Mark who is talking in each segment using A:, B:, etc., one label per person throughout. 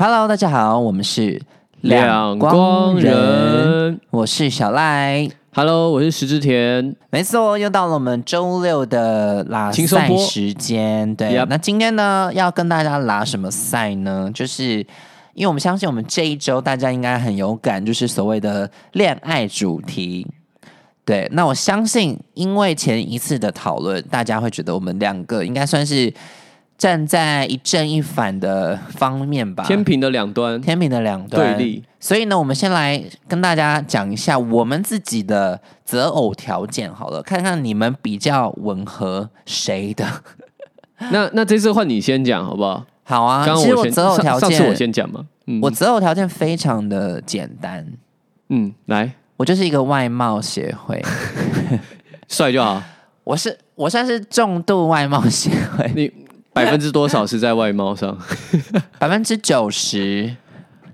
A: Hello，大家好，我们是
B: 两光人，
A: 我是小赖。
B: Hello，我是石之田。
A: 没错，又到了我们周六的拉赛
B: 轻松播
A: 时间。对
B: Yep
A: 那今天呢，要跟大家拉什么赛呢？就是因为我们相信，我们这一周大家应该很有感，就是所谓的恋爱主题。对，那我相信，因为前一次的讨论，大家会觉得我们两个应该算是站在一正一反的方面吧，
B: 天平的两端
A: 天平的两端对。
B: 立，
A: 所以呢，我们先来跟大家讲一下我们自己的择偶条件好了，看看你们比较吻合谁的。
B: 那那这次换你先讲好不好？
A: 好啊，
B: 刚刚我先
A: 其实我择偶条件，
B: 上上次我先讲嘛。嗯
A: 我择偶条件非常的简单，
B: 嗯，来
A: 我就是一个外貌协会，
B: 帅就好。
A: 我是我算是重度外貌协会，
B: 你百分之多少是在外貌上
A: 百分之九十。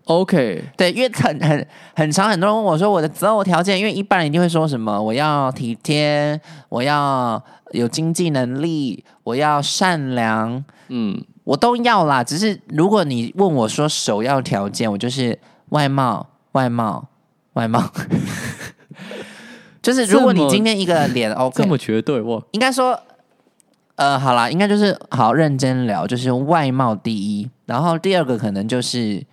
B: ？OK，
A: 对，因为很很很长，很多人问我说我的择偶条件，因为一般人一定会说什么我要体贴，我要有经济能力，我要善良，
B: 嗯，
A: 我都要啦。只是如果你问我说首要条件，我就是外貌，外貌，外貌。就是如果你今天一个脸 OK，
B: 这么绝对我？
A: 应该说，呃，好啦，应该就是好认真聊，就是外貌第一，然后第二个可能就是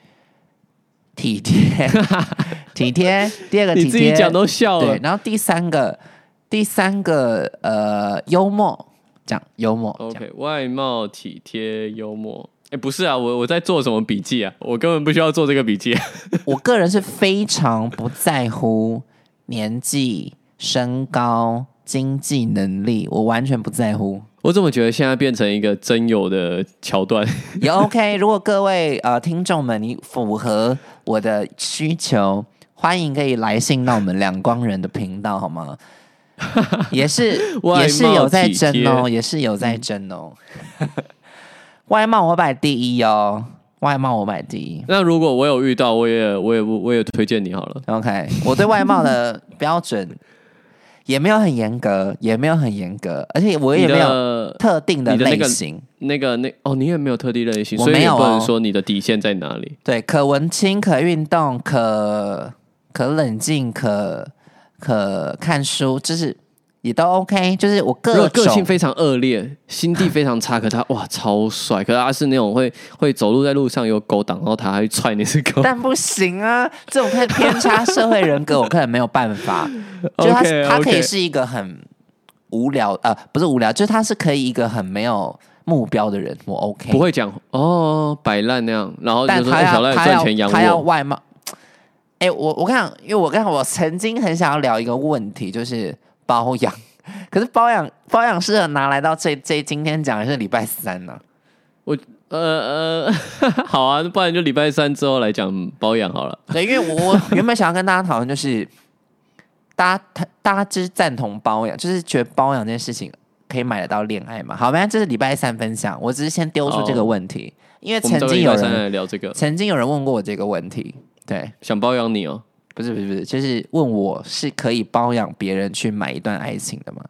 A: 体贴，体贴，第二个体贴，
B: 你自己讲都笑
A: 对
B: 了，。
A: 然后第三个，第三个呃幽默，讲幽默
B: OK，外貌、体贴、幽默。哎，不是啊，我我在做什么笔记啊？我根本不需要做这个笔记。
A: 我个人是非常不在乎年纪、身高、经济能力，我完全不在乎。
B: 我怎么觉得现在变成一个真有的桥段？
A: 也 OK。如果各位呃听众们，你符合我的需求，欢迎可以来信到我们两光人的频道，好吗？也是也是有在争哦，也是有在争哦。外貌我摆第一哦，外貌我摆第一。
B: 那如果我有遇到，我也我也我也推荐你好了。
A: OK，我对外貌的标准也没有很严格，也没有很严格，而且我也没有特定的类型。
B: 那个那哦，你也没有特定类型，所以你
A: 我没有哦
B: 不能说你的底线在哪里。
A: 对，可文青、可运动、可可冷静、可可看书，就是也都 OK。就是我
B: 如果
A: 各种
B: 个性非常恶劣，心地非常差，可他哇超帅，可他是那种会会走路在路上有狗挡，然后他还会踹那只狗。
A: 但不行啊，这种太偏差社会人格，我可能没有办法。就他
B: OK，
A: 他可以
B: OK
A: 是一个很无聊，呃，不是无聊，就是他是可以一个很没有目标的人，我 OK。
B: 不会讲哦，摆烂那样，然后就说哎小赖赚钱养
A: 他要
B: 我。
A: 外貌。哎、我我看，因为我刚才我曾经很想要聊一个问题，就是包养。可是包养包养适合拿来到这这今天讲的是礼拜三呢、我
B: 呃呃，好啊，不然就礼拜三之后来讲包养好了。
A: 对，因为我我原本想要跟大家讨论，就是大家他大家就是赞同包养，就是觉得包养这件事情可以买得到恋爱嘛？好，反正这是礼拜三分享，我只是先丢出这个问题，因为曾经有人
B: 来聊这个，
A: 曾经有人问过我这个问题，对，
B: 想包养你哦。
A: 不是不是不是，就是问我是可以包养别人去买一段爱情的吗？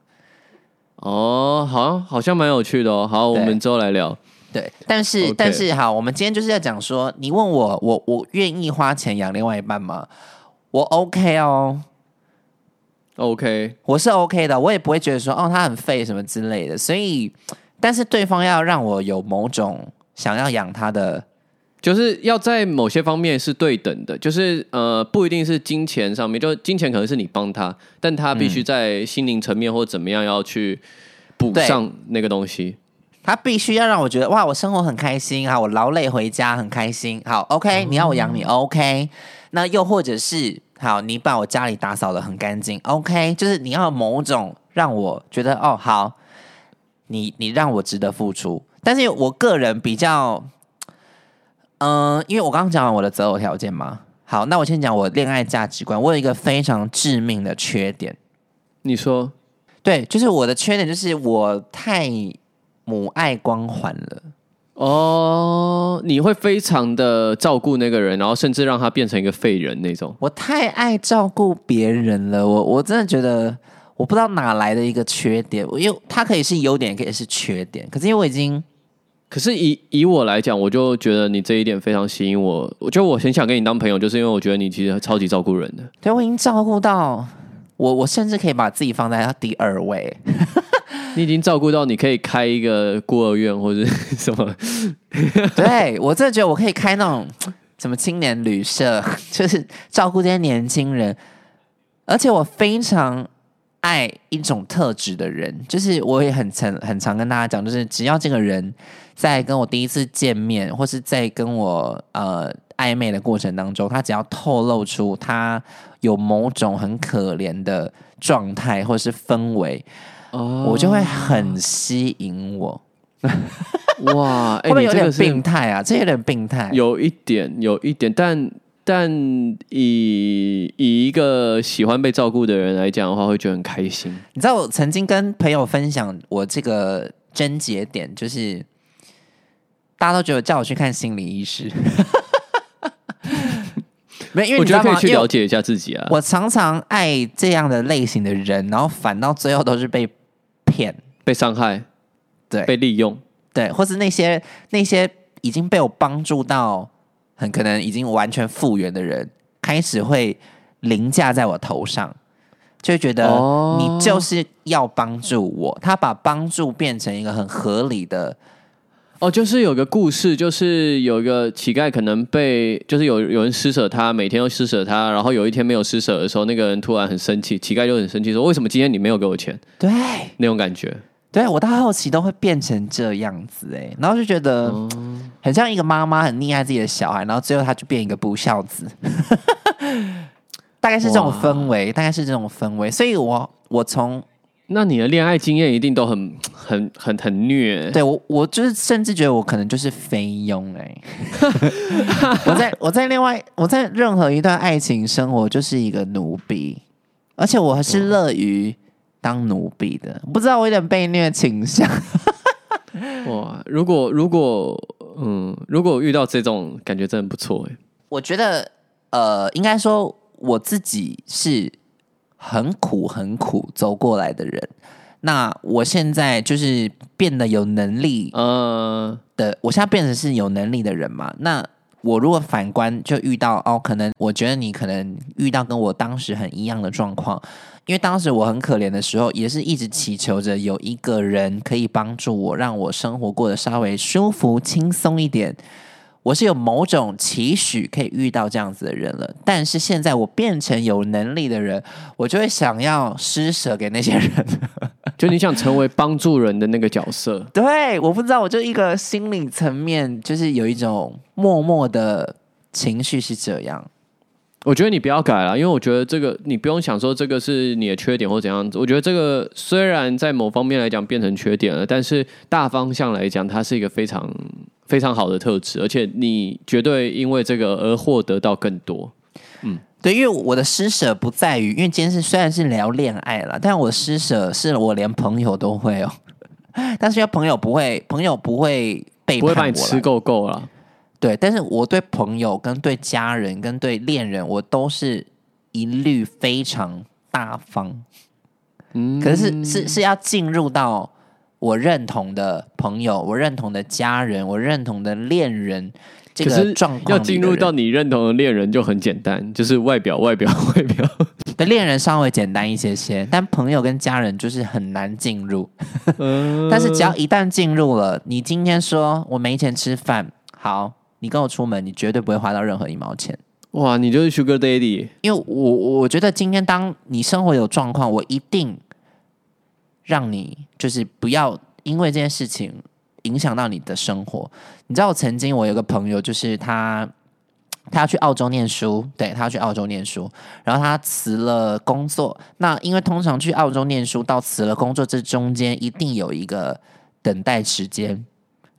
B: 哦，好像好像蛮有趣的哦。好，我们之后来聊。
A: 对，但是但是好，我们今天就是要讲说，你问我，我我愿意花钱养另外一半吗？我 OK 哦
B: ，OK，
A: 我是 OK 的，我也不会觉得说哦他很废什么之类的。所以，但是对方要让我有某种想要养他的，
B: 就是要在某些方面是对等的，就是呃，不一定是金钱上面，就金钱可能是你帮他，但他必须在心灵层面或怎么样要去补上那个东西。
A: 他必须要让我觉得哇，我生活很开心啊，我劳累回家很开心。好，OK，你要我养你 OK，那又或者是好，你把我家里打扫的很干净 OK，就是你要某种让我觉得哦好，你你让我值得付出。但是我个人比较，嗯、因为我刚刚讲完我的择偶条件嘛，好，那我先讲我恋爱价值观。我有一个非常致命的缺点，
B: 你说
A: 对，就是我的缺点就是我太母爱光环了。
B: 哦，你会非常的照顾那个人，然后甚至让他变成一个废人那种。
A: 我太爱照顾别人了，我我真的觉得我不知道哪来的一个缺点，我因为它可以是优点，也可以是缺点。可是因为我已经
B: 可是以以我来讲，我就觉得你这一点非常吸引我。我觉得我很想跟你当朋友，就是因为我觉得你其实超级照顾人的。
A: 对我已经照顾到我，我甚至可以把自己放在第二位。
B: 你已经照顾到你可以开一个孤儿院或者什么？
A: 对我真的觉得我可以开那种什么青年旅社，就是照顾这些年轻人。而且我非常爱一种特质的人，就是我也很常很常跟大家讲，就是只要这个人在跟我第一次见面，或是在跟我呃暧昧的过程当中，他只要透露出他有某种很可怜的状态或是氛围。哦，我就会很吸引我，
B: 哇，
A: 会不会有点病态啊？这有点病态，
B: 有一点，有一点，但但以以一个喜欢被照顾的人来讲的话，会觉得很开心。
A: 你知道，我曾经跟朋友分享我这个症结点，就是大家都觉得叫我去看心理医师，没，因为
B: 我觉得可以去了解一下自己啊。
A: 我常常爱这样的类型的人，然后反到最后都是被。骗、
B: 被伤害，
A: 对，
B: 被利用，
A: 对，或是那些那些已经被我帮助到很可能已经完全复原的人，开始会凌驾在我头上，就觉得你就是要帮助我。他把帮助变成一个很合理的。
B: 哦，就是有个故事，就是有一个乞丐可能被，就是有有人施舍他，每天都施舍他，然后有一天没有施舍的时候，那个人突然很生气，乞丐就很生气，说：“为什么今天你没有给我钱？”
A: 对，
B: 那种感觉，
A: 对我到后期都会变成这样子，哎，然后就觉得很像一个妈妈很溺爱自己的小孩，然后最后他就变一个不孝子，大概是这种氛围，大概是这种氛围，所以我我从。
B: 那你的恋爱经验一定都很很很很虐。
A: 对我，我就是甚至觉得我可能就是菲佣哎。我在我在另外我在任何一段爱情生活就是一个奴婢，而且我还是乐于当奴婢的。不知道我有点被虐倾向。
B: 哇，如果如果嗯，如果遇到这种感觉，真的不错哎。
A: 我觉得呃，应该说我自己是。很苦很苦走过来的人，那我现在就是变得有能力，呃的，我现在变成是有能力的人嘛。那我如果反观就遇到哦，可能我觉得你可能遇到跟我当时很一样的状况，因为当时我很可怜的时候，也是一直祈求着有一个人可以帮助我，让我生活过得稍微舒服轻松一点。我是有某种期许可以遇到这样子的人了，但是现在我变成有能力的人，我就会想要施舍给那些人，
B: 就你想成为帮助人的那个角色。
A: 对，我不知道，我就一个心理层面，就是有一种默默的情绪是这样。
B: 我觉得你不要改了，因为我觉得这个你不用想说这个是你的缺点或怎样子。我觉得这个虽然在某方面来讲变成缺点了，但是大方向来讲，它是一个非常。非常好的特质，而且你绝对因为这个而获得到更多。
A: 嗯，对，因为我的施舍不在于，因为今天是虽然是聊恋爱了，但我施舍是我连朋友都会哦。但是要朋友不会，朋友不会背叛我，
B: 不会把你吃够够了。
A: 对，但是我对朋友、跟对家人、跟对恋人，我都是一律非常大方。嗯，可是是是要进入到。我认同的朋友，我认同的家人，我认同的恋人，这个状况
B: 要进入到你认同的恋人就很简单，就是外表、外表、外表
A: 的恋人稍微简单一些些，但朋友跟家人就是很难进入。但是只要一旦进入了，你今天说我没钱吃饭，好，你跟我出门，你绝对不会花到任何一毛钱。
B: 哇，你就是 Sugar Daddy，
A: 因为我我觉得今天当你生活有状况，我一定。让你就是不要因为这件事情影响到你的生活。你知道，我曾经我有个朋友，就是他，他要去澳洲念书，对他要去澳洲念书，然后他辞了工作。那因为通常去澳洲念书到辞了工作这中间一定有一个等待时间，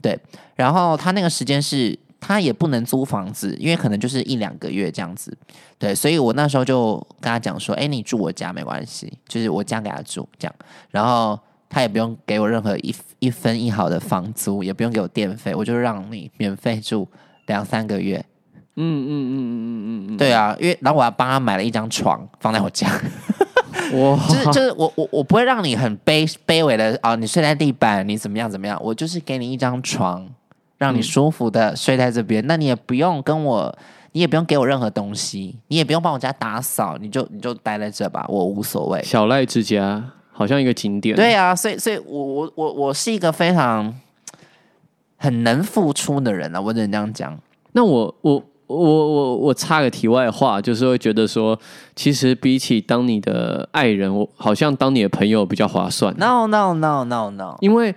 A: 对。然后他那个时间是。他也不能租房子，因为可能就是一两个月这样子，对，所以我那时候就跟他讲说：“哎，你住我家没关系，就是我家给他住这样，然后他也不用给我任何一一分一毫的房租，也不用给我电费，我就让你免费住两三个月。”嗯嗯嗯嗯嗯嗯，对啊，因为然后我还帮他买了一张床放在我家，我，就是就是我我我不会让你很卑卑微的啊，你睡在地板，你怎么样怎么样，我就是给你一张床。让你舒服的睡在这边。那你也不用跟我，你也不用给我任何东西，你也不用帮我家打扫，你就你就待在这吧，我无所谓。
B: 小赖之家好像一个景点，
A: 对啊，所以所以我我我我是一个非常很能付出的人啊，我只能这样讲。
B: 那我我我我我插个题外话，就是会觉得说，其实比起当你的爱人，我好像当你的朋友比较划算。
A: No no no no no，
B: 因为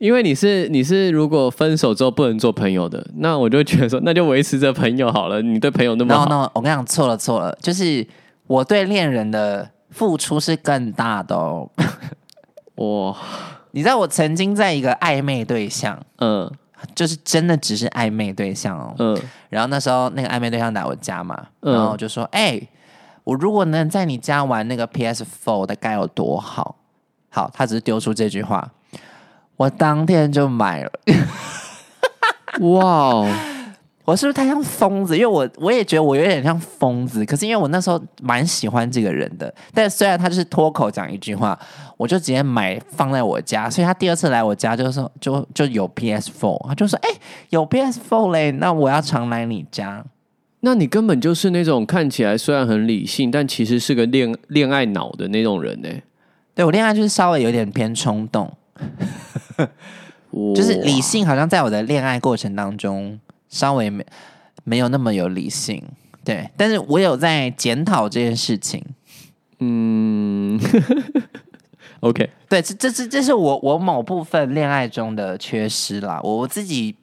B: 因为你是你是如果分手之后不能做朋友的，那我就觉得说，那就维持着朋友好了。你对朋友那么好
A: no，我跟你讲错了错了，就是我对恋人的付出是更大的哦。
B: 哇，
A: 你知道我曾经在一个暧昧对象，
B: 嗯
A: 就是真的只是暧昧对象哦。
B: 嗯
A: 然后那时候那个暧昧对象来我家嘛，
B: 嗯
A: 然后我就说：“哎、我如果能在你家玩那个 PS Four 的该有多好。”好，他只是丢出这句话，我当天就买了。
B: 哇哦，
A: 我是不是太像疯子？因为我我也觉得我有点像疯子，可是因为我那时候蛮喜欢这个人的，但虽然他就是脱口讲一句话，我就直接买放在我家，所以他第二次来我家就说就就有 PS Four，他就说：“哎、有 PS Four 嘞，那我要常来你家。”
B: 那你根本就是那种看起来虽然很理性，但其实是个恋恋爱脑的那种人呢。
A: 对我恋爱就是稍微有点偏冲动，就是理性好像在我的恋爱过程当中稍微没没有那么有理性，对，但是我有在检讨这件事情。
B: 嗯，OK，
A: 对，这这这这是我我某部分恋爱中的缺失啦。我我自己，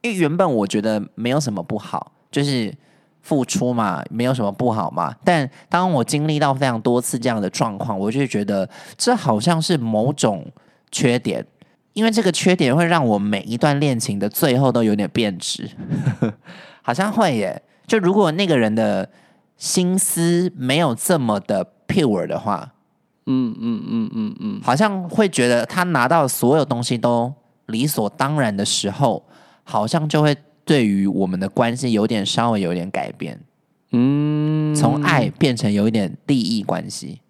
A: 因为原本我觉得没有什么不好，就是付出嘛，没有什么不好嘛。但当我经历到非常多次这样的状况，我就会觉得这好像是某种缺点，因为这个缺点会让我每一段恋情的最后都有点变质，好像会耶。就如果那个人的心思没有这么的 pure 的话，
B: 嗯嗯嗯嗯嗯，
A: 好像会觉得他拿到所有东西都理所当然的时候，好像就会对于我们的关系有点稍微有点改变，
B: 嗯，
A: 从爱变成有一点利益关系。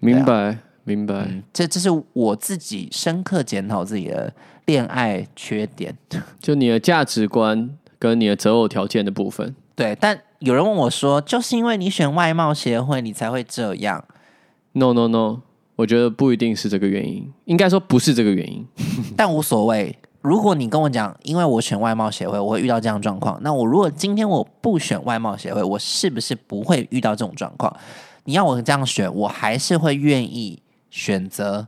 B: 明白明白。
A: 嗯，这这是我自己深刻检讨自己的恋爱缺点。
B: 就你的价值观跟你的择偶条件的部分。
A: 对，但有人问我说，就是因为你选外貌协会，你才会这样
B: ？No No No，我觉得不一定是这个原因，应该说不是这个原因。
A: 但无所谓。如果你跟我讲，因为我选外貌协会，我会遇到这样状况，那我如果今天我不选外貌协会，我是不是不会遇到这种状况？你要我这样选，我还是会愿意选择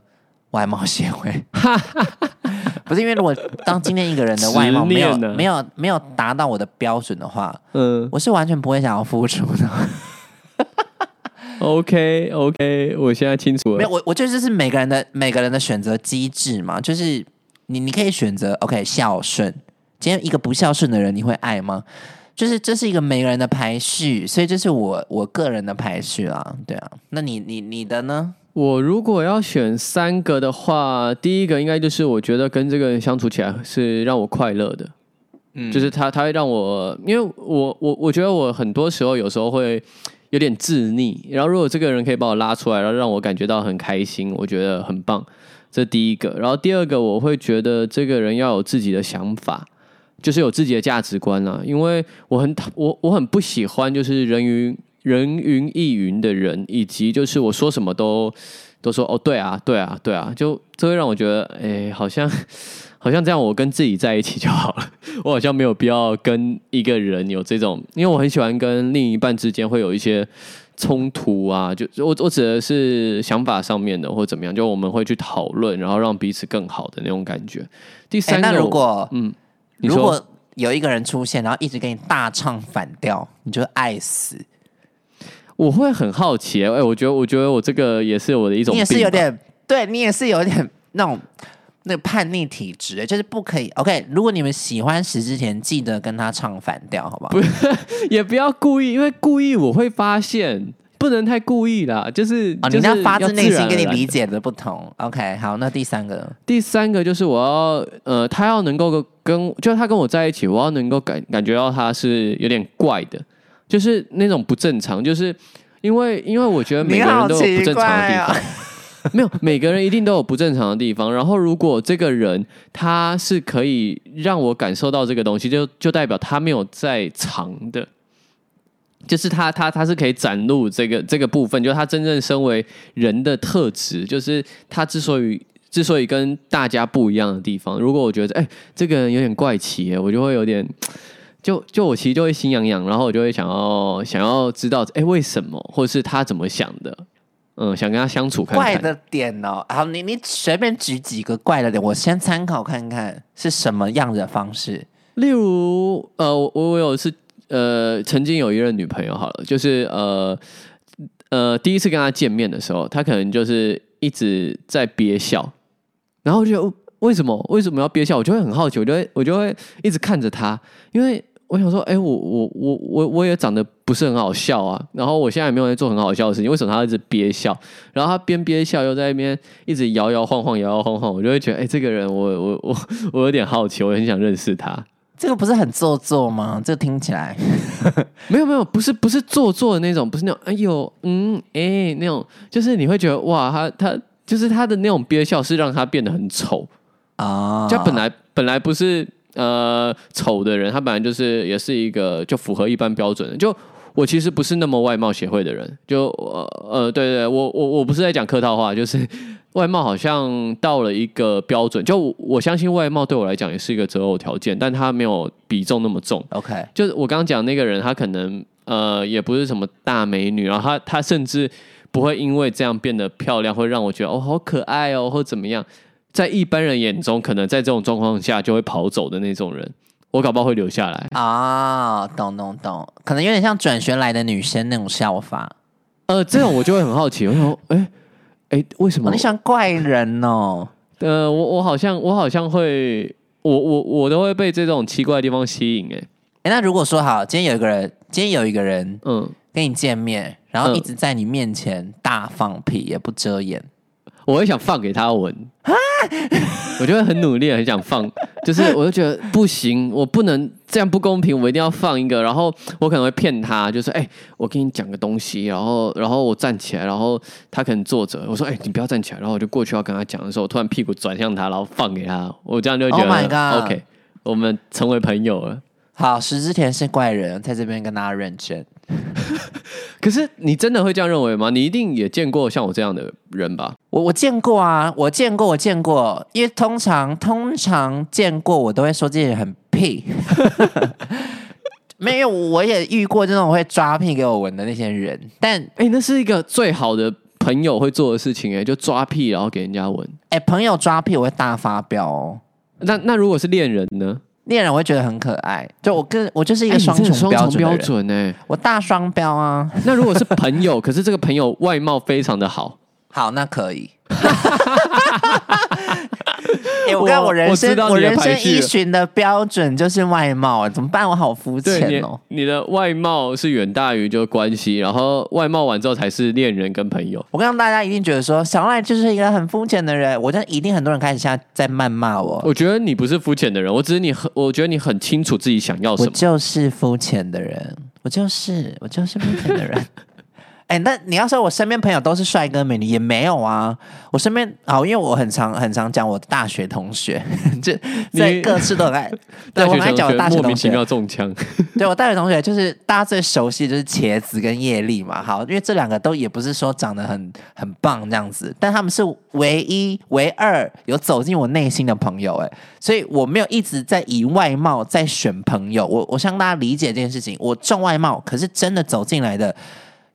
A: 外貌协会。不是因为如果当今天一个人的 外貌没有
B: 执念呢
A: 没有没有达到我的标准的话，
B: 嗯
A: 我是完全不会想要付出的。
B: OK OK，我现在清楚了。
A: 没有，我我觉得这是每个人的每个人的选择机制嘛，就是你你可以选择 OK 孝顺，今天一个不孝顺的人，你会爱吗？就是这是一个每个人的排序，所以这是我我个人的排序啊，对啊。那你你你的呢？
B: 我如果要选三个的话，第一个应该就是我觉得跟这个人相处起来是让我快乐的，
A: 嗯
B: 就是他他会让我，因为我我我觉得我很多时候有时候会有点自溺，然后如果这个人可以把我拉出来，然后让我感觉到很开心，我觉得很棒。这第一个，然后第二个，我会觉得这个人要有自己的想法，就是有自己的价值观啊。因为我很讨我我很不喜欢就是人云人云亦云的人，以及就是我说什么都都说哦对啊对啊对啊，就这会让我觉得哎好像 好像这样我跟自己在一起就好了，我好像没有必要跟一个人有这种，因为我很喜欢跟另一半之间会有一些。冲突啊，就我我指的是想法上面的，或怎么样，就我们会去讨论，然后让彼此更好的那种感觉。第
A: 哎、
B: 三个，
A: 那如果
B: 嗯，你说
A: 如果有一个人出现，然后一直给你大唱反调，你就会爱死。
B: 我会很好奇，哎、我觉得我觉得我这个也是我的一种
A: 你，也是有点，对你也是有点那种那个叛逆体质，就是不可以。OK，如果你们喜欢石之前，记得跟他唱反调，好不好？
B: 不 也不要故意，因为故意我会发现，不能太故意啦，就是
A: 你那发自内心跟你理解的不同。OK，好，那第三个，
B: 第三个就是我要呃，他要能够跟，就是他跟我在一起，我要能够感感觉到他是有点怪的，就是那种不正常，就是因为因为我觉得每个人都有不正常的地方。没有，每个人一定都有不正常的地方。然后，如果这个人他是可以让我感受到这个东西，就就代表他没有在藏的，就是他他他是可以展露这个这个部分，就是他真正身为人的特质，就是他之所以之所以跟大家不一样的地方。如果我觉得哎、这个人有点怪奇耶，我就会有点。就就我其实就会心痒痒，然后我就会想要想要知道，哎，为什么，或者是他怎么想的，嗯，想跟他相处看看。
A: 怪的点哦，好，你你随便举几个怪的点，我先参考看看是什么样的方式。
B: 例如，呃，我我有一次，呃，曾经有一任女朋友，好了，就是呃呃，第一次跟她见面的时候，她可能就是一直在憋笑，然后就为什么为什么要憋笑？我就会很好奇，我就会我就会一直看着她，因为我想说，哎、我我我我我也长得不是很好笑啊，然后我现在也没有在做很好笑的事情，为什么他一直憋笑？然后他边憋笑又在那边一直摇摇晃晃，摇摇晃晃，我就会觉得，哎、这个人我我我我有点好奇，我很想认识他。
A: 这个不是很做作吗？这听起来
B: 没有没有，不是不是做作的那种，不是那种哎呦嗯哎、那种，就是你会觉得哇，他他就是他的那种憋笑是让他变得很丑，
A: 啊，
B: 就他本来本来不是呃丑的人，他本来就是也是一个就符合一般标准的，就。我其实不是那么外貌协会的人，就呃呃，对对，我我我不是在讲客套话，就是外貌好像到了一个标准，就我我相信外貌对我来讲也是一个择偶条件，但他没有比重那么重。
A: OK，
B: 就是我刚刚讲那个人，他可能呃也不是什么大美女，然后他他甚至不会因为这样变得漂亮，会让我觉得哦好可爱哦，或怎么样。在一般人眼中，可能在这种状况下就会跑走的那种人，我搞不好会留下来。
A: 啊，懂懂懂，可能有点像转学来的女生那种笑法。
B: 呃，这种我就会很好奇，我想说，哎哎，为什么
A: 哦，你？喜欢怪人哦？
B: 呃，我我好像我好像会，我我我都会被这种奇怪的地方吸引，哎，
A: 哎，那如果说好，今天有一个人，今天有一个人
B: 嗯，
A: 跟你见面，然后
B: 嗯
A: 一直在你面前大放屁，也不遮掩，
B: 我会想放给他闻，我就会很努力，很想放，就是我就觉得不行，我不能这样不公平，我一定要放一个，然后我可能会骗他，就是哎、我跟你讲个东西，然后然后我站起来，然后他可能坐着，我说哎、你不要站起来，然后我就过去要跟他讲的时候，我突然屁股转向他，然后放给他，我这样就觉
A: Oh
B: 得、OK，我们成为朋友了。
A: 好，石之田是怪人，在这边跟大家认真。
B: 可是你真的会这样认为吗？你一定也见过像我这样的人吧？
A: 我我见过啊，我见过，我见过，因为通常通常见过，我都会说这些人很屁。没有，我也遇过这种会抓屁给我闻的那些人，但
B: 哎、那是一个最好的朋友会做的事情、哎，就抓屁然后给人家闻。
A: 哎、朋友抓屁我会大发飙哦。
B: 那那如果是恋人呢？
A: 恋人我会觉得很可爱，就我跟我就是一个双重
B: 标
A: 标准的人，
B: 准哎、
A: 我大双标啊。
B: 那如果是朋友，可是这个朋友外貌非常的好，
A: 好，那可以。哎、我看
B: 我
A: 我人生
B: 我
A: 人生
B: 排序了
A: 依循的标准就是外貌，怎么办？我好肤浅哦。
B: 你的外貌是远大于就关系，然后外貌完之后才是恋人跟朋友。
A: 我刚刚大家一定觉得说小赖就是一个很肤浅的人，我觉得一定很多人开始现在在谩骂我，
B: 我觉得你不是肤浅的人，我只是你很，我觉得你很清楚自己想要什
A: 我
B: 么。
A: 就是肤浅的人，我就是我就是肤浅的人。哎、那你要说我身边朋友都是帅哥美女，也没有啊。我身边好，因为我很常很常讲我的大学同学，就在
B: 你
A: 各式都很爱。对，我很爱讲我大学同学。
B: 莫名其妙中枪，
A: 对我大学同学就是大家最熟悉就是茄子跟叶丽嘛。好，因为这两个都也不是说长得很很棒这样子，但他们是唯一唯二有走进我内心的朋友。哎，所以我没有一直在以外貌在选朋友。我我向大家理解这件事情，我重外貌，可是真的走进来的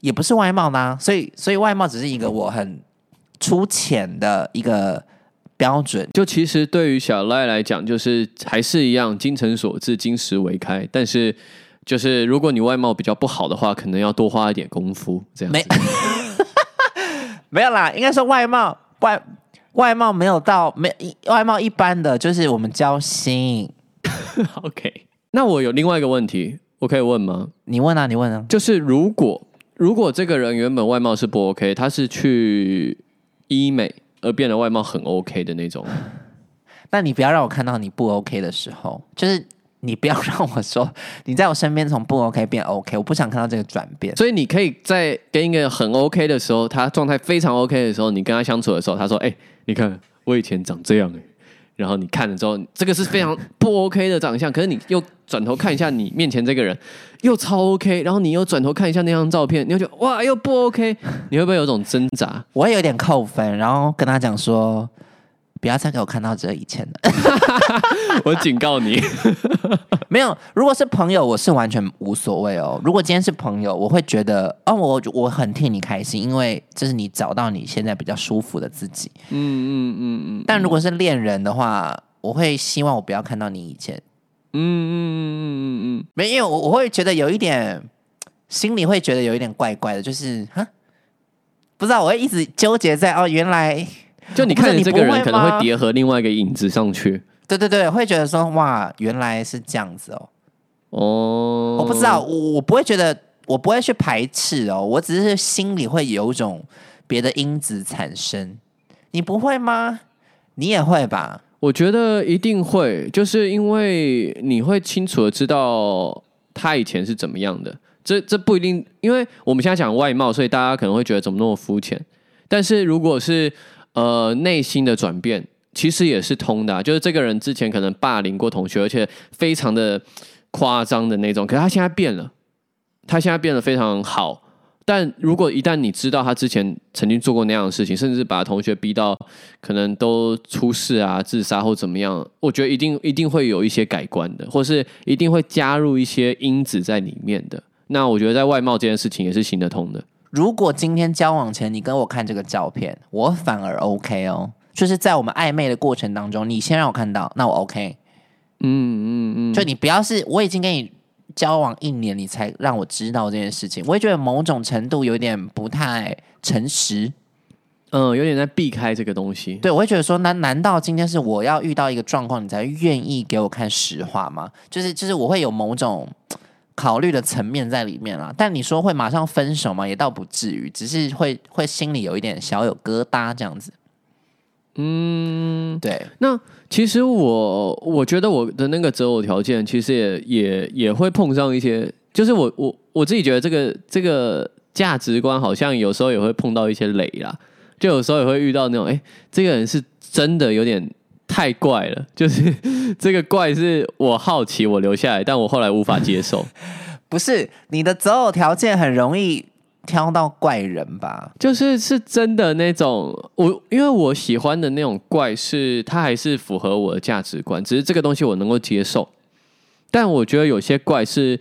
A: 也不是外貌啦。所以所以外貌只是一个我很粗浅的一个标准。
B: 就其实对于小赖来讲，就是还是一样，精诚所至，金石为开。但是，就是如果你外貌比较不好的话，可能要多花一点功夫。这样
A: 没
B: 子，
A: 没有啦，应该说外貌外外貌没有到没外貌一般的，就是我们交心。
B: OK。那我有另外一个问题，我可以问吗？
A: 你问啊，你问啊。
B: 就是如果如果这个人原本外貌是不 OK，他是去医美而变得外貌很 OK 的那种，
A: 那你不要让我看到你不 OK 的时候，就是你不要让我说你在我身边从不 OK 变 OK，我不想看到这个转变。
B: 所以你可以在跟一个很 OK 的时候，他状态非常 OK 的时候，你跟他相处的时候，他说：“哎、你看我以前长这样哎、然后你看了之后，这个是非常 不 OK 的长相，可是你又转头看一下你面前这个人，又超 OK，然后你又转头看一下那张照片，你就觉得哇又不 OK，你会不会有种挣扎？
A: 我也有点扣分，然后跟他讲说，不要再给我看到这以前的。
B: 我警告你，
A: 没有，如果是朋友，我是完全无所谓哦。如果今天是朋友，我会觉得哦，我我很替你开心，因为这是你找到你现在比较舒服的自己。
B: 嗯嗯嗯嗯
A: 但如果是恋人的话，我会希望我不要看到你以前，
B: 嗯嗯嗯嗯嗯嗯，
A: 没，有我我会觉得有一点，心里会觉得有一点怪怪的，就是哈，不知道，我会一直纠结在哦，原来
B: 就你看你这个人可能会叠合另外一个影子上去。
A: 对对对，会觉得说哇，原来是这样子哦。
B: 哦，
A: 我不知道，我我不会觉得，我不会去排斥哦，我只是心里会有一种别的因子产生。你不会吗？你也会吧？
B: 我觉得一定会，就是因为你会清楚的知道他以前是怎么样的。这这不一定，因为我们现在讲外貌，所以大家可能会觉得怎么那么肤浅。但是如果是呃内心的转变，其实也是通的、就是这个人之前可能霸凌过同学，而且非常的夸张的那种，可是他现在变了，他现在变得非常好。但如果一旦你知道他之前曾经做过那样的事情，甚至把同学逼到可能都出事啊、自杀或怎么样，我觉得一定一定会有一些改观的，或是一定会加入一些因子在里面的。那我觉得在外貌这件事情也是行得通的。
A: 如果今天交往前你跟我看这个照片，我反而 OK 哦，就是在我们暧昧的过程当中，你先让我看到，那我 OK。
B: 嗯嗯嗯，
A: 就你不要是我已经跟你交往一年，你才让我知道这件事情，我会觉得某种程度有点不太诚实。
B: 嗯，有点在避开这个东西。
A: 对，我会觉得说，难难道今天是我要遇到一个状况，你才愿意给我看实话吗？就是就是，我会有某种考虑的层面在里面啦。但你说会马上分手吗？也倒不至于，只是会会心里有一点小有疙瘩这样子。嗯，对，
B: 那其实我我觉得我的那个择偶条件，其实也也也会碰上一些，就是我我我自己觉得这个这个价值观好像有时候也会碰到一些雷啦，就有时候也会遇到那种，哎、这个人是真的有点太怪了，就是 这个怪是我好奇我留下来，但我后来无法接受，
A: 不是你的择偶条件很容易挑到怪人吧？
B: 就是是真的那种，我因为我喜欢的那种怪是，它还是符合我的价值观，只是这个东西我能够接受。但我觉得有些怪是，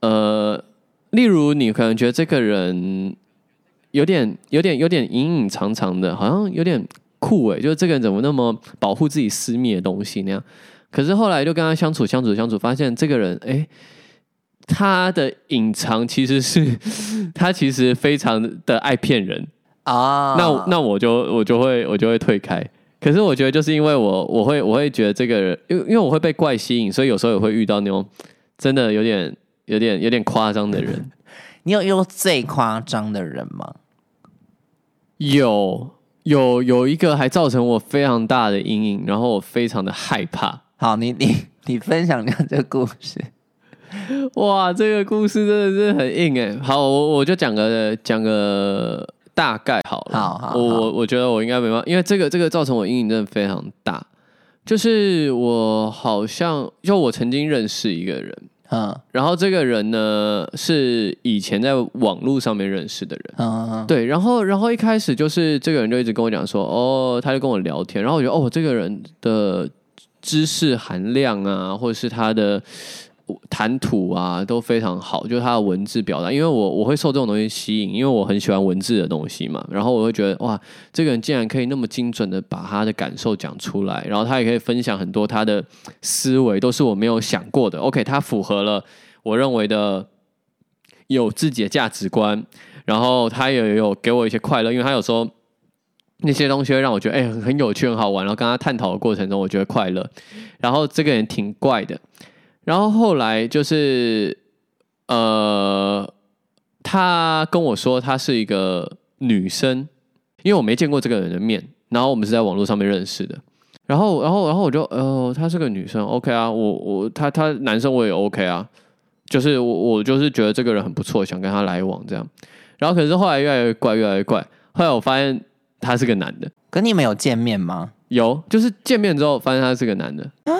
B: 呃，例如你可能觉得这个人有点、有点、有点隐隐藏藏的，好像有点酷诶，就是这个人怎么那么保护自己私密的东西那样？可是后来就跟他相处、相处、相处，发现这个人，哎、他的隐藏其实是 他其实非常的爱骗人，
A: 啊，
B: 那那我就我就会我就会退开。可是我觉得就是因为我我会我会觉得这个人，因为因为我会被怪吸引，所以有时候也会遇到那种真的有点有点有点夸张的人。
A: 你有遇过最夸张的人吗？
B: 有有有一个还造成我非常大的阴影，然后我非常的害怕。
A: 好，你 你你分享一下这个故事。
B: 哇，这个故事真的是很硬哎。好，我我就讲个讲个大概好了。
A: 好好好
B: 我我我觉得我应该没办法，因为这个这个造成我阴影真的非常大。就是我好像就我曾经认识一个人，
A: 嗯
B: 然后这个人呢是以前在网络上面认识的人。
A: 嗯嗯，
B: 对，然后然后一开始就是这个人就一直跟我讲说，哦，他就跟我聊天，然后我觉得哦，这个人的知识含量啊，或者是他的谈吐啊，都非常好，就是他的文字表达，因为我我会受这种东西吸引，因为我很喜欢文字的东西嘛，然后我会觉得哇，这个人竟然可以那么精准的把他的感受讲出来，然后他也可以分享很多他的思维，都是我没有想过的。OK，他符合了我认为的有自己的价值观，然后他也有给我一些快乐，因为他有时候那些东西会让我觉得哎、很很有趣很好玩，然后跟他探讨的过程中，我觉得快乐。然后这个人挺怪的，然后后来就是呃，他跟我说她是一个女生，因为我没见过这个人的面，然后我们是在网络上面认识的。然后，然后，然后我就，呃，她是个女生，OK 啊，我我她她男生我也 OK 啊，就是我我就是觉得这个人很不错，想跟他来往这样。然后可是后来越来越怪，越来越怪。后来我发现他是个男的，
A: 跟你们有见面吗？
B: 有，就是见面之后发现他是个男的啊。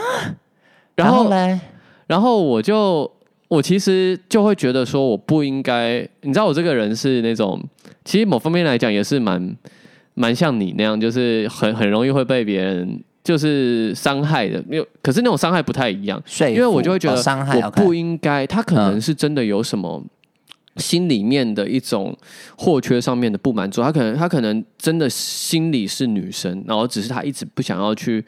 A: 然
B: 后
A: 嘞，
B: 然后我就我其实就会觉得说，我不应该，你知道我这个人是那种，其实某方面来讲也是蛮蛮像你那样，就是很很容易会被别人就是伤害的，没有，可是那种伤害不太一样。因为我就会觉得
A: 哦伤害
B: 我不应该，他可能
A: 嗯
B: 是真的有什么心里面的一种或缺上面的不满足，他可能他可能真的心里是女生，然后只是他一直不想要去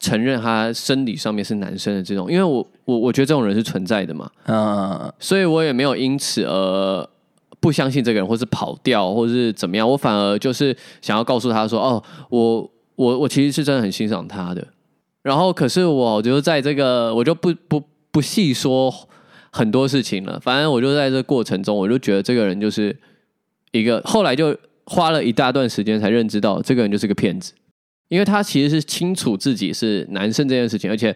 B: 承认他生理上面是男生的这种，因为我我我觉得这种人是存在的嘛，
A: 嗯，
B: 所以我也没有因此而。不相信这个人，或是跑掉，或是怎么样，我反而就是想要告诉他说：“哦，我我我其实是真的很欣赏他的。”然后，可是我就在这个，我就不不不细说很多事情了。反正我就在这个过程中，我就觉得这个人就是一个，后来就花了一大段时间才认知到这个人就是个骗子，因为他其实是清楚自己是男生这件事情，而且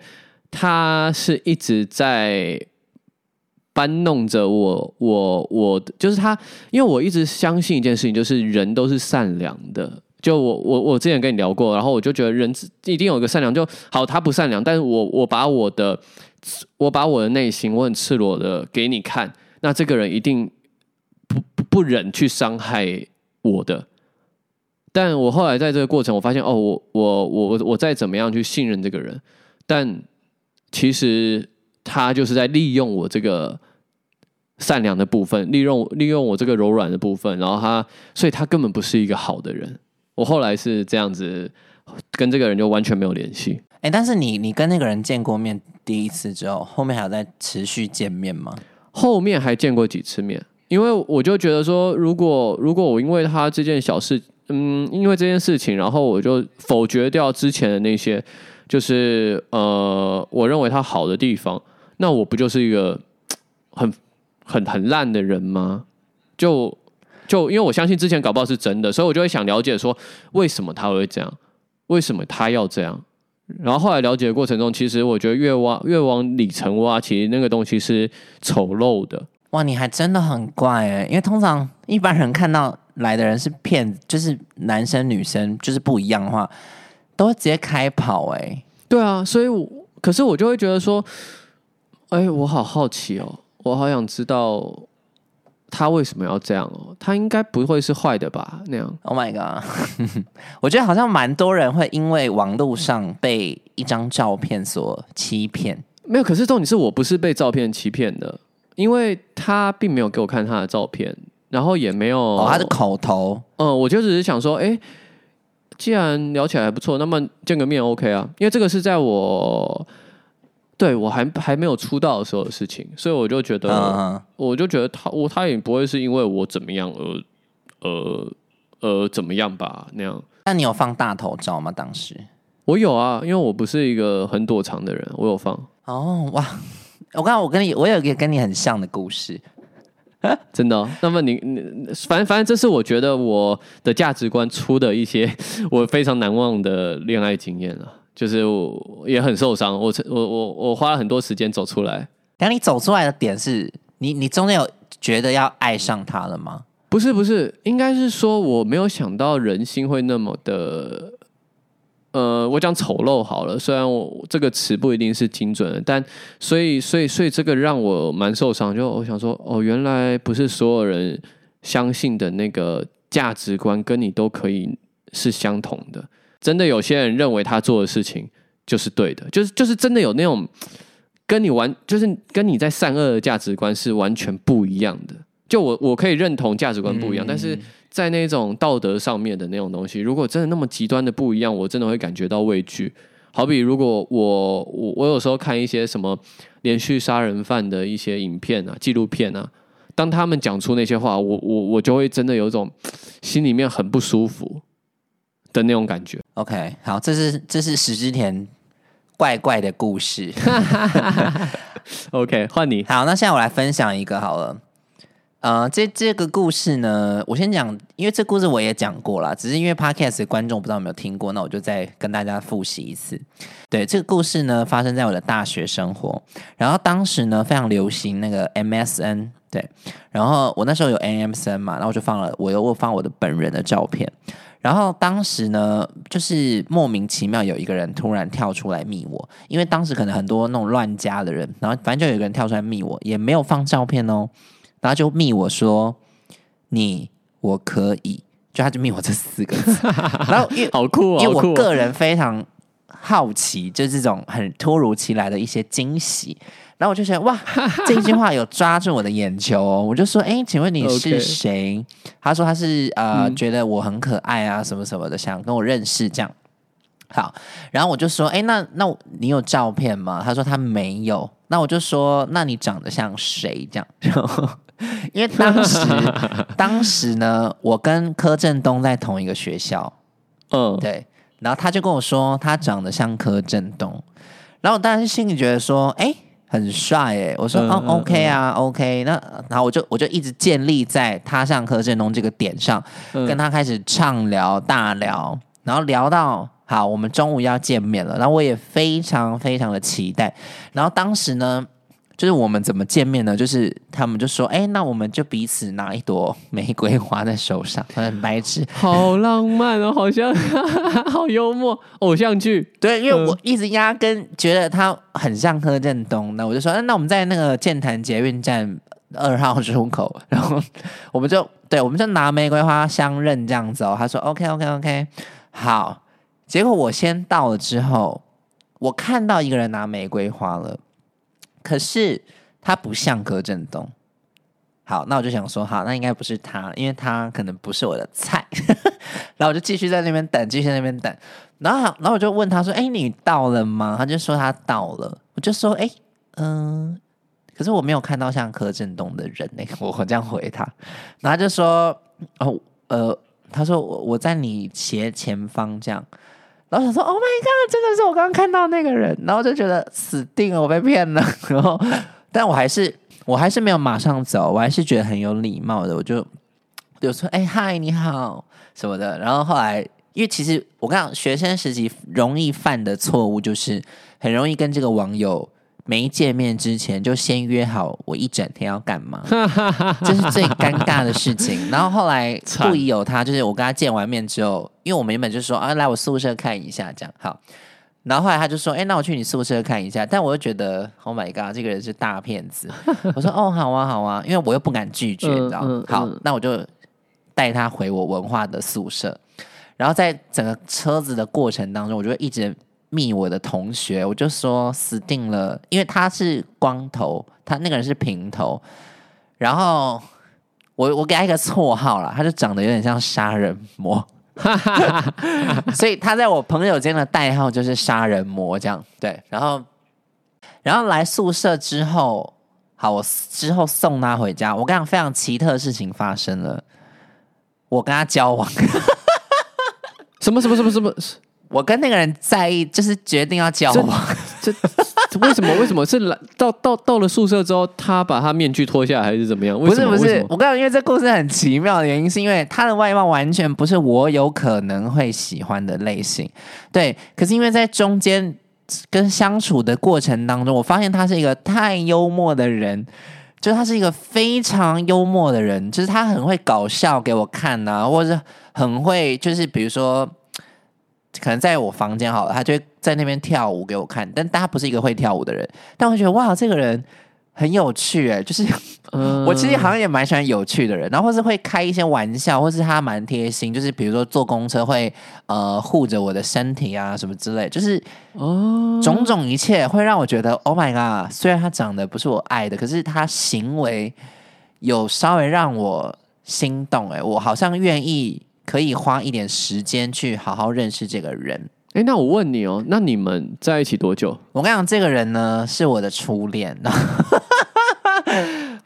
B: 他是一直在搬弄着我，我我就是他，因为我一直相信一件事情，就是人都是善良的。就我我我之前跟你聊过，然后我就觉得人一定有一个善良，就好他不善良，但是我我把我的我把我的内心，我很赤裸的给你看，那这个人一定不不忍去伤害我的。但我后来在这个过程，我发现哦，我我我我我再怎么样去信任这个人，但其实他就是在利用我这个善良的部分，利用利用我这个柔软的部分，然后他，所以他根本不是一个好的人。我后来是这样子，跟这个人就完全没有联系。
A: 哎、但是你你跟那个人见过面第一次之后，后面还有在持续见面吗？
B: 后面还见过几次面，因为我就觉得说，如果如果我因为他这件小事，嗯，因为这件事情，然后我就否决掉之前的那些，就是呃，我认为他好的地方，那我不就是一个很很很烂的人吗？就就因为我相信之前搞不好是真的，所以我就会想了解说，为什么他会这样？为什么他要这样？然后后来了解的过程中，其实我觉得越挖越往里层挖，其实那个东西是丑陋的。
A: 哇，你还真的很怪哎，因为通常一般人看到来的人是骗子，就是男生女生就是不一样的话，都会直接开跑哎。
B: 对啊，所以我可是我就会觉得说，哎，我好好奇哦，我好想知道他为什么要这样哦，他应该不会是坏的吧？那样
A: Oh my god！我觉得好像蛮多人会因为网络上被一张照片所欺骗。
B: 没有。可是重点是我不是被照片欺骗的，因为他并没有给我看他的照片，然后也没有
A: 哦，他的口头，
B: 嗯，我就只是想说，哎，既然聊起来还不错，那么见个面 OK 啊？因为这个是在我对我还还没有出道的时候的事情，所以我就觉得，
A: 嗯，
B: 我就觉得他我他也不会是因为我怎么样而呃呃怎么样吧那样。
A: 那你有放大头照吗？当时？
B: 我有啊，因为我不是一个很躲藏的人，我有放，
A: 哦，哇！我刚刚我跟你，我有一个跟你很像的故事。
B: 真的哦、那么你你反正反正这是我觉得我的价值观出的一些 我非常难忘的恋爱经验啊，就是我也很受伤，我我我我花了很多时间走出来。
A: 然后你走出来的点是你，你中间有觉得要爱上他了吗？
B: 不是不是，应该是说我没有想到人心会那么的，呃，我讲丑陋好了，虽然我这个词不一定是精准的，但所以所以所以这个让我蛮受伤。就我想说，哦，原来不是所有人相信的那个价值观跟你都可以是相同的。真的有些人认为他做的事情就是对的，就是就是真的有那种跟你完，就是跟你在善恶的价值观是完全不一样的。就我我可以认同价值观不一样，但是在那种道德上面的那种东西，如果真的那么极端的不一样，我真的会感觉到畏惧。好比如果我我我有时候看一些什么连续杀人犯的一些影片啊、纪录片啊，当他们讲出那些话，我我我就会真的有一种心里面很不舒服的那种感觉。
A: OK，好，这是这是石之田怪怪的故事。
B: OK，换你。
A: 好，那现在我来分享一个好了。呃，这这个故事呢，我先讲，因为这故事我也讲过了，只是因为 podcast 的观众不知道有没有听过，那我就再跟大家复习一次。对，这个故事呢，发生在我的大学生活，然后当时呢非常流行那个 MSN，对，然后我那时候有 MSN 嘛，然后我就放了，我又放我的本人的照片。然后当时呢，就是莫名其妙有一个人突然跳出来密我，因为当时可能很多那种乱加的人，然后反正就有一个人跳出来密我，也没有放照片哦，然后就密我说你我可以，就他就密我这四个字，然后因为
B: 好酷哦，
A: 因为我个人非常好奇，就这种很突如其来的一些惊喜。然后我就觉得哇，这一句话有抓住我的眼球哦，我就说，哎，请问你是谁？他说他是呃，
B: 嗯
A: 觉得我很可爱啊，什么什么的，想跟我认识这样。好，然后我就说，哎，那那你有照片吗？他说他没有。那我就说，那你长得像谁？这样，然后 因为当时 当时呢，我跟柯震东在同一个学校，
B: 嗯，
A: 对，然后他就跟我说他长得像柯震东，然后我当时心里觉得说，哎、很帅哎，我说、
B: 嗯
A: 哦
B: 嗯
A: ，OK 啊，OK，那然后我就我就一直建立在他像柯震东这个点上，
B: 嗯。
A: 跟他开始畅聊大聊，然后聊到好，我们中午要见面了，然后我也非常非常的期待，然后当时呢。就是我们怎么见面呢？就是他们就说：“哎、那我们就彼此拿一朵玫瑰花在手上，很白痴。
B: 好浪漫哦，好像 好幽默，偶像剧。
A: 对，因为
B: 嗯
A: 我一直压根觉得他很像柯震东，那我就说，嗯那我们在那个剑潭捷运站二号出口，然后我们就对，我们就拿玫瑰花相认这样子哦。他说 OK OK OK，好。结果我先到了之后，我看到一个人拿玫瑰花了，可是他不像柯震东。好，那我就想说，好，那应该不是他，因为他可能不是我的菜。然后我就继续在那边等，继续在那边等。然后，然后我就问他说：“哎、你到了吗？”他就说他到了。我就说：“哎、嗯、可是我没有看到像柯震东的人呢、我 我这样回他，然后他就说：“哦，呃，他说我我在你斜前方这样。”然后想说：“Oh my god，真的是我刚刚看到那个人。”然后就觉得死定了，我被骗了。然后，但我还是我还是没有马上走，我还是觉得很有礼貌的，我就就说：“哎、嗨，你好。”什么的。然后后来，因为其实我刚讲，学生时期容易犯的错误就是很容易跟这个网友没见面之前就先约好我一整天要干嘛，这是最尴尬的事情。然后后来
B: 惨
A: 不疑有他，就是我跟他见完面之后，因为我们原本就说啊，来我宿舍看一下，这样好。然后后来他就说：“哎、那我去你宿舍看一下。”但我又觉得，Oh my god，这个人是大骗子。我说：“哦，好啊，好啊。”因为我又不敢拒绝，
B: 嗯
A: 你知道好
B: 嗯，
A: 那我就带他回我文化的宿舍。然后在整个车子的过程当中，我就一直密我的同学，我就说死定了，因为他是光头，他那个人是平头，然后我我给他一个绰号啦，他就长得有点像杀人魔，所以他在我朋友间的代号就是杀人魔这样。对，然后然后来宿舍之后，好，我之后送他回家，我跟你讲，非常奇特的事情发生了，我跟他交往。
B: 什么什么什么什么？
A: 我跟那个人在意，就是决定要交往。
B: 这这为什么？为什么是来到到到了宿舍之后，他把他面具脱下来，还是怎么样？
A: 不是不是我告诉你，因为这故事很奇妙的原因，是因为他的外貌完全不是我有可能会喜欢的类型。对，可是因为在中间跟相处的过程当中，我发现他是一个太幽默的人。就是他是一个非常幽默的人，就是他很会搞笑给我看呐、或者是很会，就是比如说，可能在我房间好了，他就会在那边跳舞给我看，但但他不是一个会跳舞的人，但我觉得哇，这个人很有趣哎，就是
B: 嗯
A: 我其实好像也蛮喜欢有趣的人，然后或是会开一些玩笑，或是他蛮贴心，就是比如说坐公车会呃护着我的身体啊什么之类，就是
B: 哦，
A: 种种一切会让我觉得，Oh my god！虽然他长得不是我爱的，可是他行为有稍微让我心动，哎，我好像愿意可以花一点时间去好好认识这个人。
B: 哎，那我问你哦，那你们在一起多久？
A: 我跟你讲，这个人呢是我的初恋，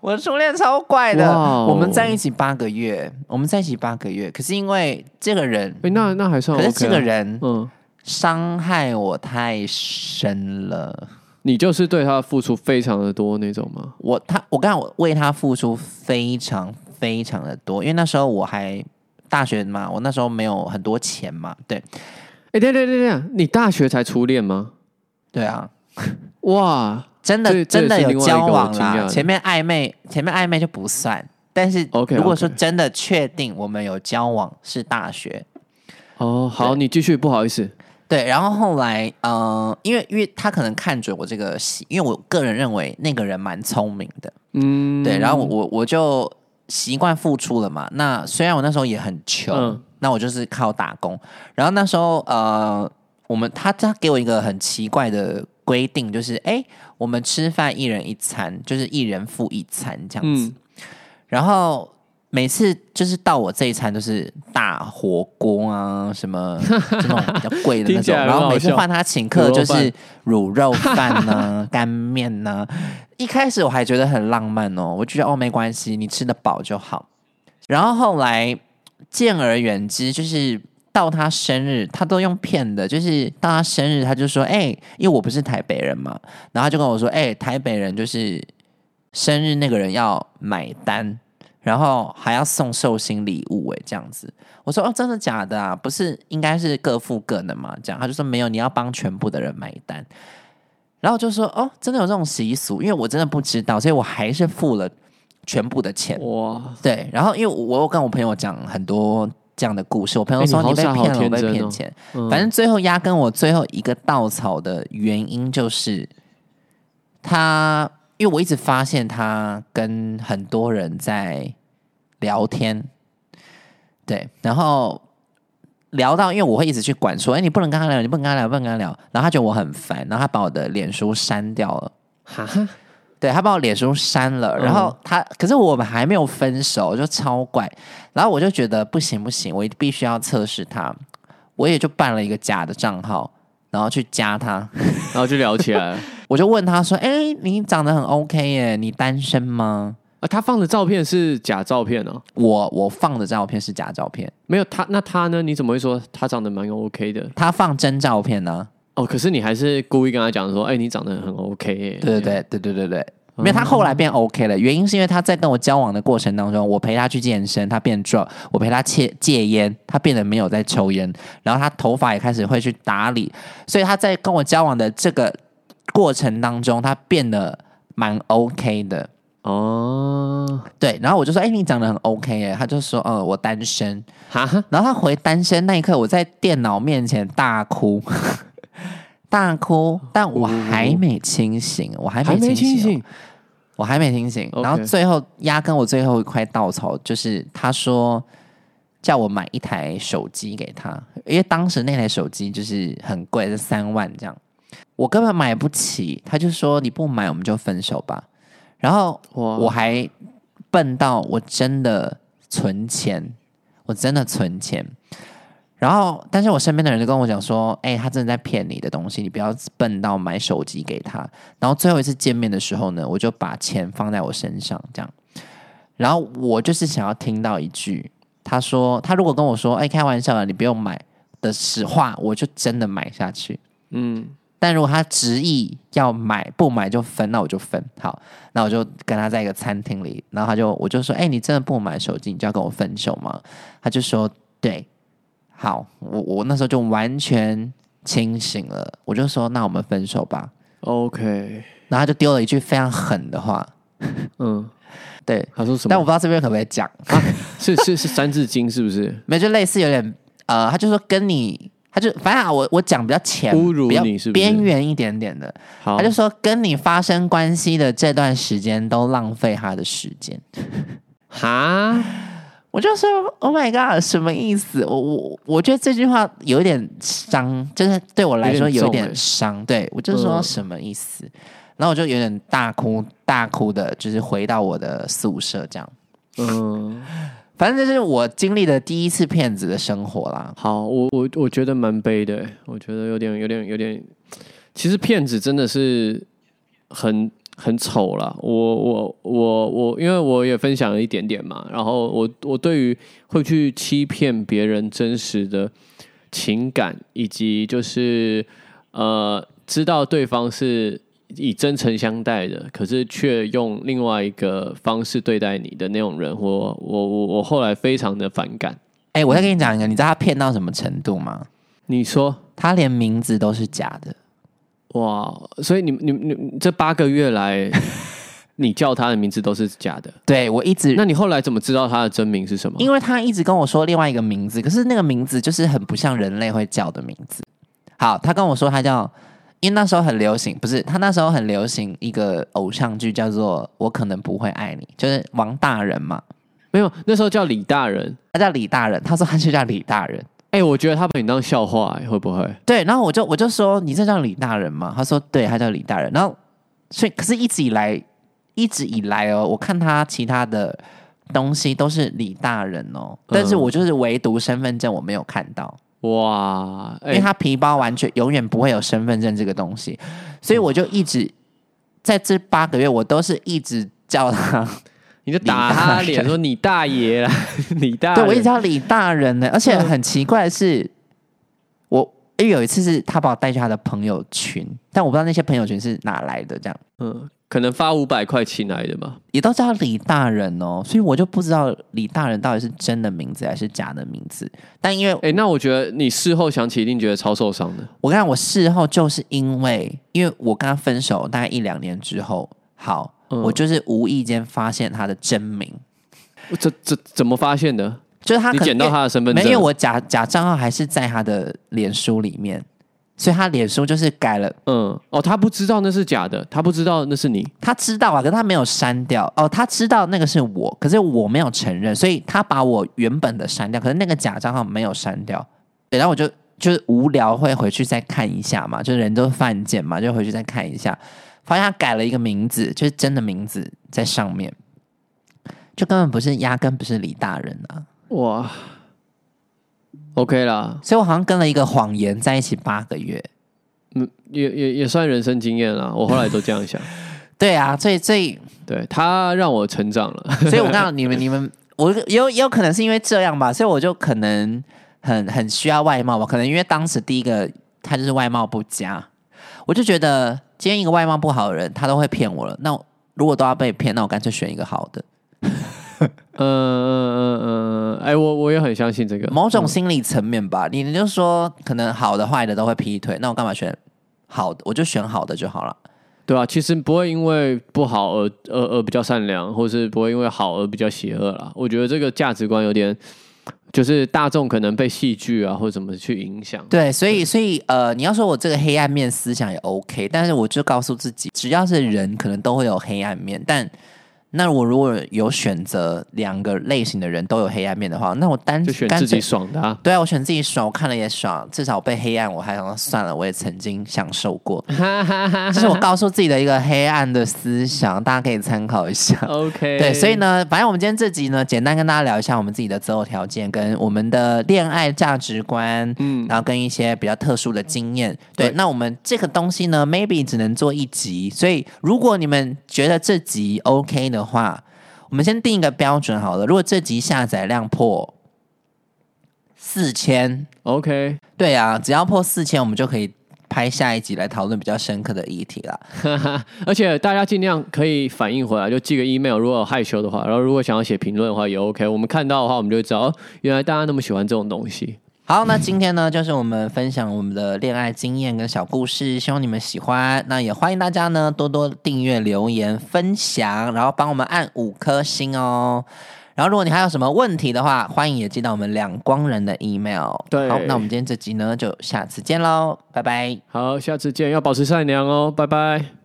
A: 我的初恋超怪的。我们在一起八个月，我们在一起八个月，可是因为这个人，
B: 哎，那那还算
A: 可
B: OK 啊。
A: 是这个人
B: 嗯，
A: 伤害我太深了。
B: 你就是对他付出非常的多那种吗？
A: 我他我刚才我为他付出非常非常的多，因为那时候我还大学嘛，我那时候没有很多钱嘛，对。
B: 哎，对对对对，你大学才初恋吗？
A: 对啊，
B: 哇，
A: 真的真的有交往啦，前面暧昧前面暧昧就不算，但是
B: OK，
A: 如果说真的确定我们有交往是大学，
B: 哦，好，你继续，不好意思。
A: 对，然后后来，呃，因为因为他可能看准我这个戏，因为我个人认为那个人蛮聪明的，
B: 嗯，
A: 对，然后我我我就习惯付出了嘛。那虽然我那时候也很穷，
B: 嗯
A: 那我就是靠打工。然后那时候，呃，我们他他给我一个很奇怪的规定，就是哎，我们吃饭一人一餐，就是一人付一餐这样子。
B: 嗯
A: 然后每次就是到我这一餐都是大火锅啊，什么 这种比较贵的那种，然后每次换他请客就是卤肉饭呢、干面呢。一开始我还觉得很浪漫哦，我觉得哦没关系，你吃得饱就好。然后后来见而远之，就是到他生日，他都用骗的，就是到他生日他就说，哎、因为我不是台北人嘛，然后他就跟我说，哎、台北人就是生日那个人要买单，然后还要送寿星礼物，哎，这样子。我说哦，真的假的啊？不是应该是各付各的嘛？这样他就说没有，你要帮全部的人买单。然后我就说哦，真的有这种习俗，因为我真的不知道，所以我还是付了全部的钱。
B: 哇，
A: 对，然后因为我有跟我朋友讲很多这样的故事，我朋友
B: 哎
A: 说你被骗了，我被骗钱。
B: 嗯
A: 反正最后压根我最后一个稻草的原因就是他，因为我一直发现他跟很多人在聊天，对，然后聊到，因为我会一直去管说，哎，你不能跟他聊，你不能跟他聊，不能跟他聊，然后他觉得我很烦，然后他把我的脸书删掉了。
B: 哈，
A: 对他把我脸书删了，然后他，可是我们还没有分手，就超怪。然后我就觉得不行不行，我必须要测试他，我也就办了一个假的账号，然后去加他。
B: 然后就聊起来了。
A: 我就问他说：“哎、你长得很 OK 耶，你单身吗
B: 啊，他放的照片是假照片哦，？”
A: 我我放的照片是假照片，
B: 没有他，那他呢？你怎么会说他长得蛮 OK 的？
A: 他放真照片呢、
B: 哦，可是你还是故意跟他讲说，哎、你长得很 OK 耶。
A: 对对对对对对对。没有，他后来变 OK 了。原因是因为他在跟我交往的过程当中，我陪他去健身，他变壮；我陪他戒戒烟，他变得没有在抽烟。然后他头发也开始会去打理，所以他在跟我交往的这个过程当中，他变得蛮 OK 的。
B: 哦，
A: 对，然后我就说：“哎、你长得很 OK 耶。”他就说：“呃，我单身。
B: 哈，”
A: 然后他回单身那一刻，我在电脑面前大哭，大哭，但我还没清醒，我还
B: 还没
A: 清醒。我还没清醒。然后最后压根我最后一块稻草就是他说叫我买一台手机给他，因为当时那台手机就是很贵，是三万这样，我根本买不起。他就说你不买我们就分手吧。然后
B: 哇，
A: 我还笨到我真的存钱，我真的存钱。然后，但是我身边的人就跟我讲说：“哎、他真的在骗你的东西，你不要笨到买手机给他。”然后最后一次见面的时候呢，我就把钱放在我身上，这样。然后我就是想要听到一句，他说他如果跟我说：“哎、开玩笑的，你不用买”的实话，我就真的买下去。
B: 嗯，
A: 但如果他执意要买，不买就分，那我就分。好，那我就跟他在一个餐厅里，然后他就我就说：“哎、你真的不买手机，你就要跟我分手吗？”他就说：“对。”好，我我那时候就完全清醒了，我就说：“那我们分手吧。
B: OK，”
A: 然后他就丢了一句非常狠的话，
B: 嗯，
A: 对，
B: 他说什么？
A: 但我不知道这边可不可以讲，
B: 是是是三字经是不是？
A: 没有就类似有点呃，他就说跟你，他就反正啊我我讲比较浅，
B: 侮辱
A: 比较
B: 你是不是
A: 边缘一点点的，
B: 好，
A: 他就说跟你发生关系的这段时间都浪费他的时间。
B: 哈，
A: 我就说 Oh my God，什么意思？我我我觉得这句话有一点伤，就是对我来说有一点
B: 有点欸
A: 伤。对我就说
B: 嗯
A: 什么意思？然后我就有点大哭大哭的，就是回到我的宿舍这样。
B: 嗯，
A: 反正这是我经历的第一次骗子的生活啦。
B: 好，我我我觉得蛮悲的，我觉得有点有点有点，其实骗子真的是很很丑啦。我我我我，因为我也分享了一点点嘛，然后我我对于会去欺骗别人真实的情感，以及就是呃知道对方是以真诚相待的，可是却用另外一个方式对待你的那种人，我我我我后来非常的反感。
A: 哎、我再跟你讲一个，你知道他骗到什么程度吗？
B: 你说
A: 他连名字都是假的。
B: 哇，所以你你你这八个月来，你叫他的名字都是假的，
A: 对我一直，
B: 那你后来怎么知道他的真名是什么？
A: 因为他一直跟我说另外一个名字，可是那个名字就是很不像人类会叫的名字。好，他跟我说他叫，因为那时候很流行，不是他那时候很流行一个偶像剧叫做《我可能不会爱你》，就是王大人嘛，
B: 没有，那时候叫李大人。
A: 他叫李大人，他说他就叫李大人。
B: 哎、我觉得他把你当笑话、哎会不会？
A: 对，然后我就我就说你这叫李大人吗？他说对，他叫李大人。然后所以可是一直以来，一直以来哦，我看他其他的东西都是李大人哦，但是我就是唯独身份证我没有看到，
B: 哇，哎、
A: 因为他皮包完全永远不会有身份证这个东西，所以我就一直在这八个月，我都是一直叫他，
B: 你就打他脸说你大爷啦，李大人。
A: 对我一直叫李大人呢，而且很奇怪的是，我因为有一次是他把我带去他的朋友群，但我不知道那些朋友群是哪来的，这样。
B: 嗯，可能发五百块请来的嘛。
A: 也都叫李大人哦，所以我就不知道李大人到底是真的名字还是假的名字。但因为
B: 哎、那我觉得你事后想起一定觉得超受伤的。
A: 我跟你讲，我事后就是因为，因为我跟他分手大概一两年之后，好，
B: 嗯
A: 我就是无意间发现他的真名，
B: 这这怎么发现的？
A: 就是他
B: 你捡到他的身份证？
A: 没有，我假假账号还是在他的脸书里面，所以他脸书就是改了。
B: 嗯，哦，他不知道那是假的，他不知道那是你。
A: 他知道啊，可是他没有删掉哦。他知道那个是我，可是我没有承认，所以他把我原本的删掉，可是那个假账号没有删掉。对，然后我就就是无聊会回去再看一下嘛，就是人都犯贱嘛，就回去再看一下，发现他改了一个名字，就是真的名字在上面，就根本不是，压根不是李大人啊。
B: 哇，OK 啦，
A: 所以我好像跟了一个谎言在一起八个月。
B: 嗯，也也也算人生经验啦。我后来都这样想，
A: 对啊，所以所以
B: 对他让我成长了。
A: 所以我告诉 你们，你们我也有也有可能是因为这样吧，所以我就可能很很需要外貌吧。可能因为当时第一个他就是外貌不佳，我就觉得今天一个外貌不好的人，他都会骗我了。那如果都要被骗，那我干脆选一个好的。
B: 嗯嗯嗯嗯，哎，我我也很相信这个。
A: 某种心理层面吧，你你就说可能好的坏的都会劈腿，那我干嘛选好的？我就选好的就好了。
B: 对啊，其实不会因为不好而而而比较善良，或是不会因为好而比较邪恶啦。我觉得这个价值观有点，就是大众可能被戏剧啊或者怎么去影响。
A: 对，所以所以呃，你要说我这个黑暗面思想也 OK，但是我就告诉自己，只要是人，可能都会有黑暗面。但那我如果有选择两个类型的人都有黑暗面的话，那我单
B: 就选自己爽的啊。
A: 对啊，我选自己爽，我看了也爽，至少被黑暗，我还想说算了，我也曾经享受过，这是我告诉自己的一个黑暗的思想，大家可以参考一下。
B: OK，
A: 对，所以呢，反正我们今天这集呢，简单跟大家聊一下我们自己的择偶条件，跟我们的恋爱价值观，嗯，然后跟一些比较特殊的经验。对，
B: 对
A: 那我们这个东西呢，maybe 只能做一集，所以如果你们觉得这集 OK 的话，我们先定一个标准好了。如果这集下载量破四千
B: ，OK，
A: 对啊，只要破四千，我们就可以拍下一集来讨论比较深刻的议题啦。
B: 而且大家尽量可以反应回来，就寄个 email，如果有害羞的话，然后如果想要写评论的话也 OK。我们看到的话，我们就会知道，哦，原来大家那么喜欢这种东西。
A: 好，那今天呢，就是我们分享我们的恋爱经验跟小故事，希望你们喜欢。那也欢迎大家呢多多订阅、留言、分享，然后帮我们按五颗星哦。然后，如果你还有什么问题的话，欢迎也寄到我们两光人的 email。
B: 对
A: 好，那我们今天这集呢，就下次见喽，拜拜。
B: 好，下次见，要保持善良哦，拜拜。